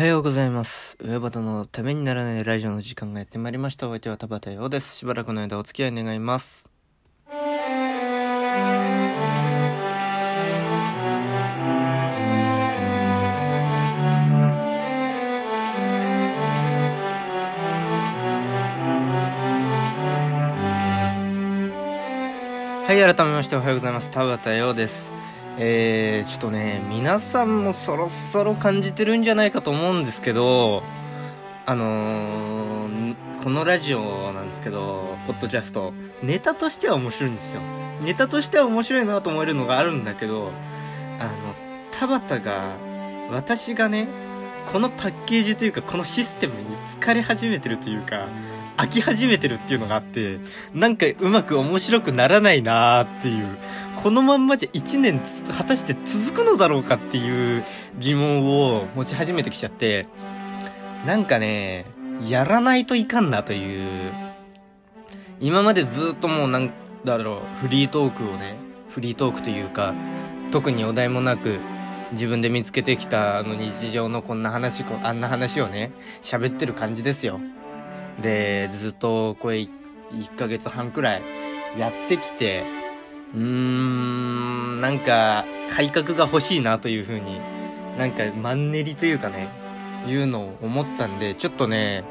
はようございます。上端のためにならないラジオの時間がやってまいりました。お相手は田畑陽です。しばらくの間お付き合い願います。はい、改めましておはようございます。田畑陽です。えー、ちょっとね、皆さんもそろそろ感じてるんじゃないかと思うんですけど、あのー、このラジオなんですけど、ポッドキャスト、ネタとしては面白いんですよ。ネタとしては面白いなと思えるのがあるんだけど、あの、田畑が、私がね、このパッケージというか、このシステムに疲れ始めてるというか、飽き始めてるっていうのがあって、なんかうまく面白くならないなーっていう、このまんまじゃ1年果たして続くのだろうかっていう疑問を持ち始めてきちゃって、なんかね、やらないといかんなという、今までずっともうなんだろう、フリートークをね、フリートークというか、特にお題もなく、自分で見つけてきたあの日常のこんな話、あんな話をね、喋ってる感じですよ。で、ずっとこれ1ヶ月半くらいやってきて、うーん、なんか改革が欲しいなというふうに、なんかマンネリというかね、いうのを思ったんで、ちょっとね、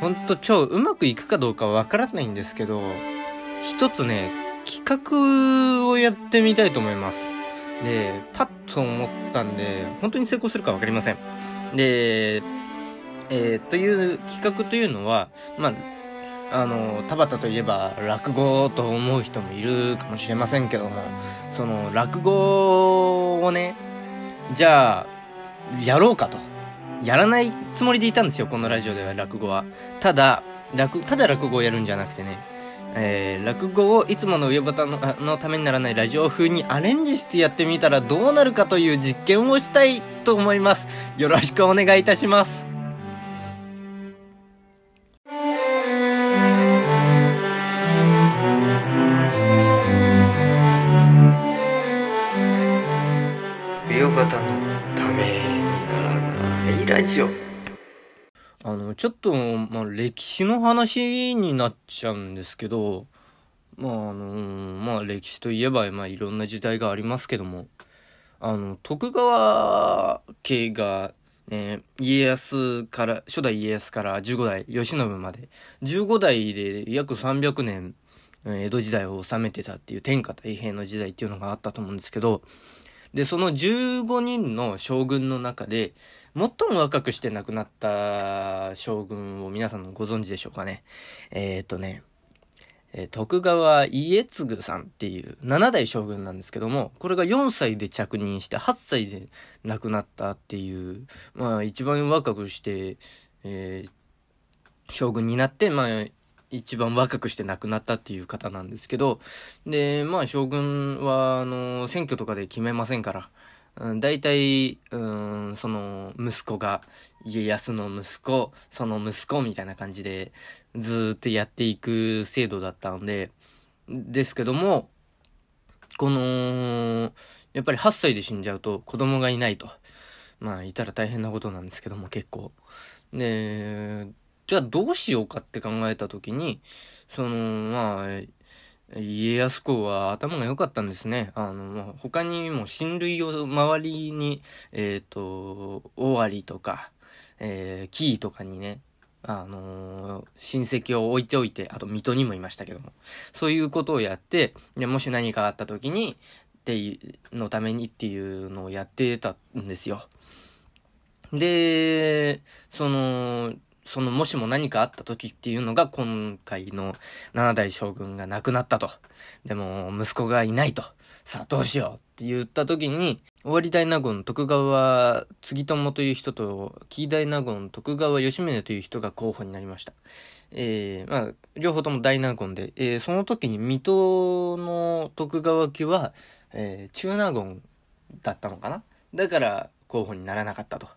ほんと超うまくいくかどうかわからないんですけど、一つね、企画をやってみたいと思います。で、パッと思ったんで、本当に成功するかわかりません。で、えー、という企画というのは、まあ、あの、田畑といえば落語と思う人もいるかもしれませんけども、その落語をね、じゃあ、やろうかと。やらないつもりでいたんですよ、このラジオでは落語は。ただ、落、ただ落語をやるんじゃなくてね、えー、落語をいつもの上端ののためにならないラジオ風にアレンジしてやってみたらどうなるかという実験をしたいと思います。よろしくお願いいたします。上端のためにならないラジオ。あの、ちょっと、まあ、歴史の話になっちゃうんですけど、まあ、あのまあ、歴史といえば、まあ、いろんな時代がありますけども、あの、徳川家が、ね、家康から、初代家康から15代、慶喜まで、15代で約300年、江戸時代を治めてたっていう天下太平の時代っていうのがあったと思うんですけど、で、その15人の将軍の中で、最も若くして亡くなった将軍を皆さんご存知でしょうかね。えっ、とね、徳川家継さんっていう7代将軍なんですけども、これが4歳で着任して8歳で亡くなったっていう、まあ一番若くして、えー、将軍になって、まあ一番若くして亡くなったっていう方なんですけど、で、まあ将軍は、あの、選挙とかで決めませんから、うん、大体、うん、その、息子が、家康の息子、その息子みたいな感じで、ずっとやっていく制度だったんで、ですけども、この、やっぱり8歳で死んじゃうと子供がいないと。まあ、いたら大変なことなんですけども、結構。で、じゃあどうしようかって考えた時に、その、まあ、家康公は頭が良かったんですね。あの、他にも親類を周りに、えっ、ー、と、尾張とか、えー、紀伊とかにね、あのー、親戚を置いておいて、あと水戸にもいましたけども、そういうことをやって、でもし何かあった時に、って、のためにっていうのをやってたんですよ。で、その、そのもしも何かあった時っていうのが今回の7代将軍が亡くなったと。でも息子がいないと。さあどうしようって言った時に、尾張大納言徳川継友という人と、紀伊大納言徳川吉宗という人が候補になりました。えー、まあ、両方とも大納言で、えー、その時に水戸の徳川家は、えー、中納言だったのかな？だから候補にならなかったと。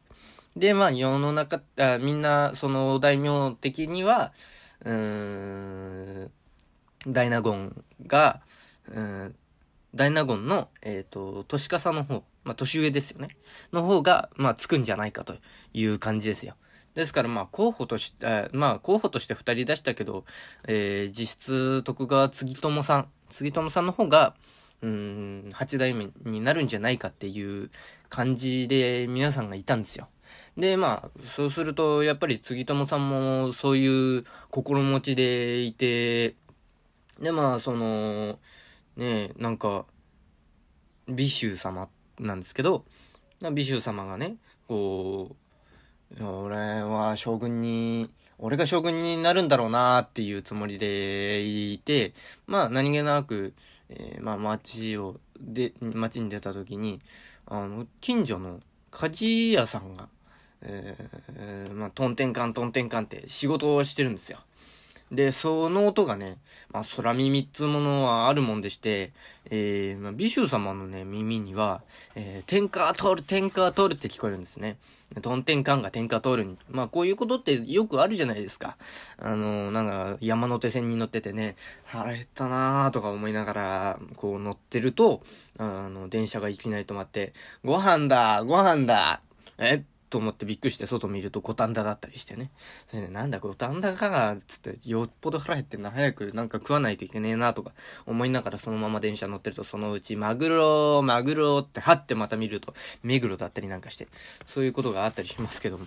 で、まあ、世の中、あみんな、その、大名的には、うーん、大納言が、うん、大納言の、えっ、ー、と、年笠の方まあ、年上ですよね。の方が、まあ、つくんじゃないかという感じですよ。ですから、まあ、候補として、まあ、候補として二人出したけど、えー、実質徳川継友さん、継友さんの方が、うん、八代目になるんじゃないかっていう感じで皆さんがいたんですよ。で、まあ、そうすると、やっぱり杉友さんもそういう心持ちでいて、で、まあ、その、ねなんか、美州様なんですけど、美州様がね、こう、俺は将軍に、俺が将軍になるんだろうなっていうつもりでいて、まあ何気なく、えー、まあ街を、で、街に出た時に、あの、近所の鍛冶屋さんが、えー、まあ、トンテンカントンテンカンって仕事をしてるんですよ。で、その音がね、まあ、空耳っつうものはあるもんでして、えー、まあ、美州様のね、耳には、えー、天下通る、天下通るって聞こえるんですね。トンテンカンが天下通るに。まあ、こういうことってよくあるじゃないですか。あのー、なんか、山手線に乗っててね、腹減ったなーとか思いながら、こう乗ってると、あの、電車がいきなり止まって、ご飯だご飯だえと思ってびっくりして外見ると五反田だったりしてね。それでなんだ五反田かが、つってよっぽど腹減ってんな、早くなんか食わないといけねえなとか思いながらそのまま電車乗ってるとそのうちマグロ、マグロってはってまた見ると目黒だったりなんかして、そういうことがあったりしますけども。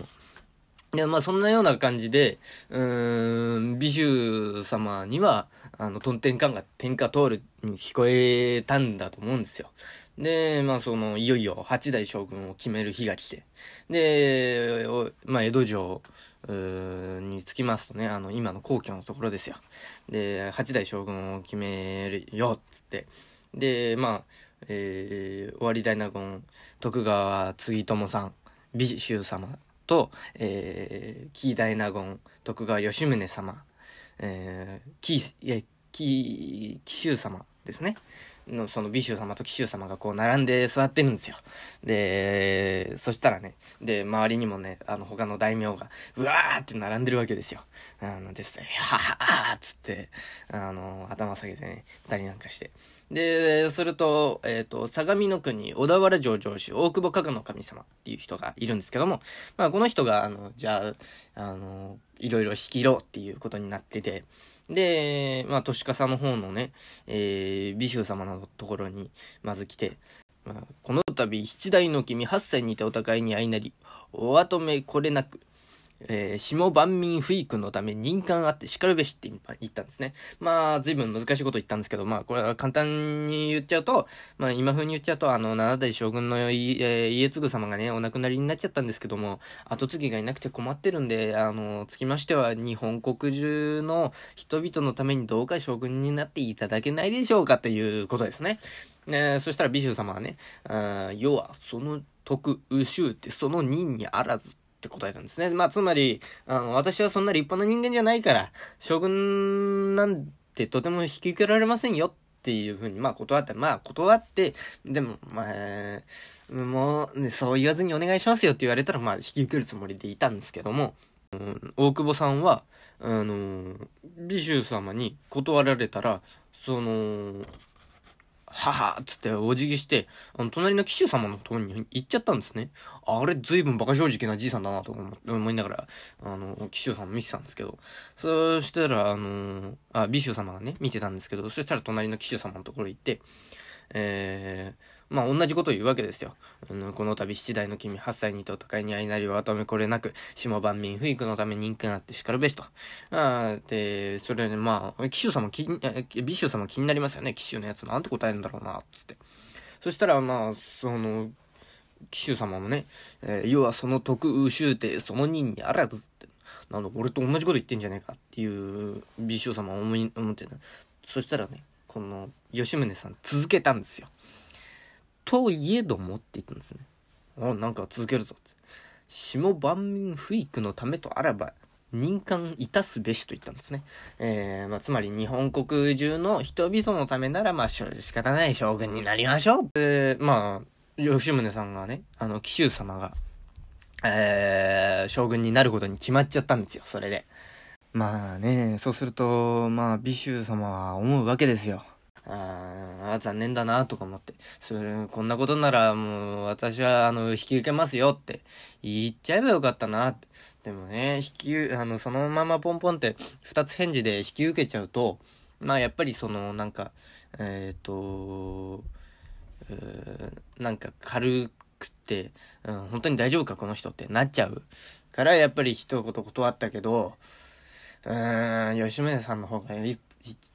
いや、まあそんなような感じで、うーん、尾州様には、あの、トンテンカンが天下取るに聞こえたんだと思うんですよ。で、まあその、いよいよ八代将軍を決める日が来て、で、まあ江戸城、につきますとね、あの、今の皇居のところですよ。で、八代将軍を決めるよ、っつって。で、まあ、えー、終わり大納言、徳川継友さん、美州様と、えー、紀伊大納言、徳川吉宗様、えー、紀、え、紀、紀州様ですね。の、その美州様と紀州様がこう並んで座ってるんですよ。で、そしたらね、で、周りにもね、あの、他の大名が、うわーって並んでるわけですよ。あの、ですね、はははーっつって、あの、頭下げてね、たりなんかして。で、すると、えっ、ー、と、相模の国、小田原城城主、大久保加賀の神様っていう人がいるんですけども、まあ、この人が、あの、じゃあ、あの、いろいろ仕切ろうっていうことになってて、で、まあ、都市さの方のね、えー、美衆様のところに、まず来て、まあ、この度、七代の君八歳にてお互いに相なり、お後めこれなく、えー、下万民不育のため任官あって叱るべしって言ったんですね。まあ、随分難しいこと言ったんですけど、まあ、これは簡単に言っちゃうと、まあ、今風に言っちゃうと、あの、七代将軍の、えー、家継ぐ様がね、お亡くなりになっちゃったんですけども、後継ぎがいなくて困ってるんで、あの、つきましては、日本国中の人々のためにどうか将軍になっていただけないでしょうかということですね。ねそしたら美州様はね、あ要は、その徳、宇州ってその任にあらずって答えたんですね。まあ、つまり、あの、私はそんな立派な人間じゃないから、将軍なんてとても引き受けられませんよっていうふうに、まあ断って、まあ断って、でも、まあ、もう、ね、そう言わずにお願いしますよって言われたら、まあ引き受けるつもりでいたんですけども、うん、大久保さんは、あの、美州様に断られたら、その、ははっつってお辞儀して、あの、隣の紀州様のところに行っちゃったんですね。あれ、ずいぶん馬鹿正直なじいさんだなと思いながら、あの、騎手さん見てたんですけど、そしたら、あの、あ、美州様がね、見てたんですけど、そしたら隣の紀州様のところ行って、えー、まあ同じことを言うわけですよ。うん、この度七代の君八歳にと戦いに相なりは後めこれなく、下万民不育のため人気があって叱るべしと。あで、それね、まあ、騎手様気に、美州様気になりますよね。騎手のやつなんて答えるんだろうな、つって。そしたら、まあ、その、騎手様もね、えー、要はその徳宇州帝その任にあらずって。なんだ、俺と同じこと言ってんじゃねえかっていう美州様は思い、思ってね。そしたらね、この吉宗さん続けたんですよ。といえどもって言ったんですね。あ、なんか続けるぞって。下万民不育のためとあらば、任官いたすべしと言ったんですね。えー、まあ、つまり日本国中の人々のためなら、まあ、仕方ない将軍になりましょう。で、まあ、吉宗さんがね、あの、紀州様が、えー、将軍になることに決まっちゃったんですよ、それで。まあね、そうすると、まあ、美州様は思うわけですよ。ああ、残念だなとか思って、それ、こんなことならもう私はあの、引き受けますよって言っちゃえばよかったなって。でもね、引き、あの、そのままポンポンって二つ返事で引き受けちゃうと、まあやっぱりその、なんか、えっ、ー、と、なんか軽くて、うん、本当に大丈夫かこの人ってなっちゃうからやっぱり一言断ったけど、うーん、吉宗さんの方がい、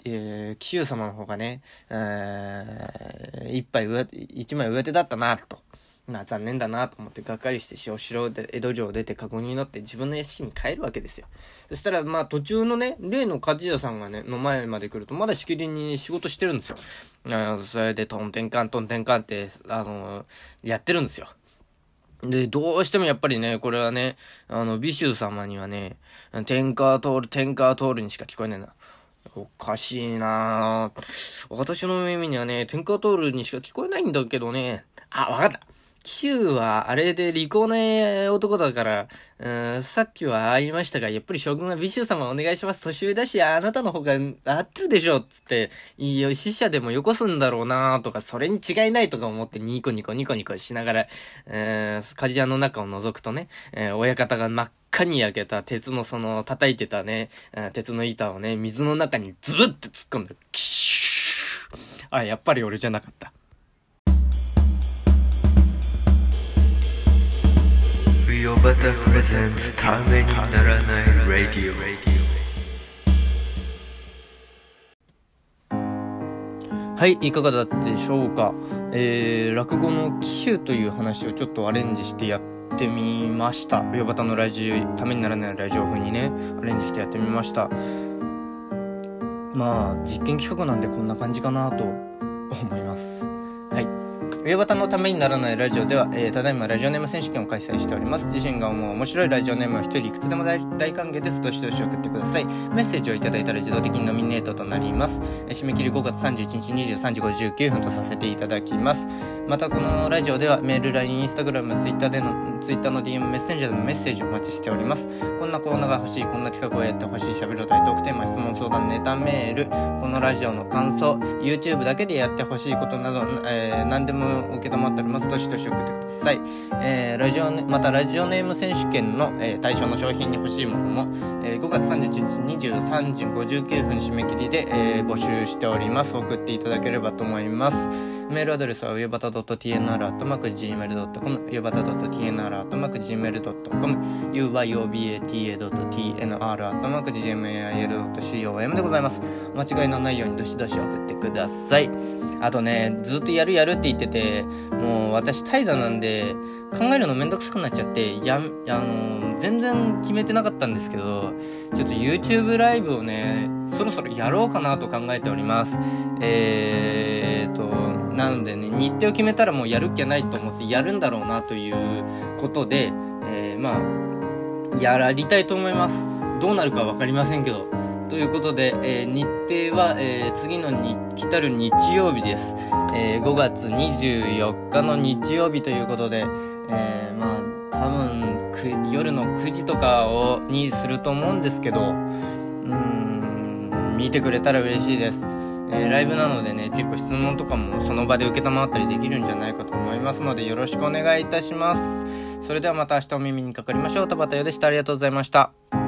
えー、紀州様の方がね、えー、一杯上、一枚上手だったな、と。まあ残念だなと思ってがっかりして塩城で江戸城を出てカゴに乗って自分の屋敷に帰るわけですよ。そしたらまあ途中のね、例の鍛冶屋さんがね、の前まで来るとまだしきりに仕事してるんですよ。あそれでトンテンカントンテンカンって、あのー、やってるんですよ。で、どうしてもやっぱりね、これはね、あの、美州様にはね、天下通る、天下通るにしか聞こえないな。おかしいなぁ私の耳にはね、天下通るにしか聞こえないんだけどね。あ、わかったキューは、あれで利口な男だから、うん、さっきは会いましたが、やっぱり将軍は美州様お願いします。年上だし、あなたの方が合ってるでしょつって、いいよ、死者でもよこすんだろうなとか、それに違いないとか思ってニコニコニコニコしながら、えー、鍛冶屋の中を覗くとね、えー、親方が真っ赤に焼けた鉄のその、叩いてたね、鉄の板をね、水の中にズブって突っ込んで、キシューあ、やっぱり俺じゃなかった。ヨバタプレゼンツためにならないラディオはいいかがだったでしょうかえー、落語の機種という話をちょっとアレンジしてやってみました。ヨバタのラジオためにならないラジオ風にねアレンジしてやってみましたまあ実験企画なんでこんな感じかなと思いますはい上端のためにならないラジオでは、えー、ただいまラジオネーム選手権を開催しております。自身が思う面白いラジオネームは一人いくつでも大歓迎です。どしどし送ってください。メッセージをいただいたら自動的にノミネートとなります。えー、締め切り5月31日23時59分とさせていただきます。またこのラジオではメール、LINE、インスタグラム、ツイッターでの、ツイッターの DM メッセンジャーでのメッセージお待ちしております。こんなコーナーが欲しい、こんな企画をやってほしい、喋るたいトークテーマ、質問相談、ネタメール、このラジオの感想、YouTube だけでやってほしいことなど、えー、何でも受け止まっております。どしどし送ってください。えー、ラジオ、またラジオネーム選手権の、えー、対象の商品に欲しいものも、えー、5月31日23時59分締め切りで、えー、募集しております。送っていただければと思います。メールアドレスは、うよばた .tnr.gmail.com、うよばた .tnr.gmail.com、uyobata.tnr.gmail.com でございます。間違いのないようにどしどし送ってください。あとね、ずっとやるやるって言ってて、もう私怠惰なんで、考えるのめんどくさくなっちゃって、や、あの、全然決めてなかったんですけど、ちょっと YouTube ライブをね、そろそろやろうかなと考えております。えーと、なのでね、日程を決めたらもうやるっきゃないと思ってやるんだろうなということで、えー、まあ、やりたいと思います。どうなるか分かりませんけど。ということで、えー、日程は、えー、次のに来たる日曜日です。えー、5月24日の日曜日ということで、え、まあ、多分、夜の9時とかを、にすると思うんですけど、見てくれたら嬉しいです。えー、ライブなのでね、結構質問とかもその場で承ったりできるんじゃないかと思いますので、よろしくお願いいたします。それではまた明日お耳にかかりましょう。田畑よでした。ありがとうございました。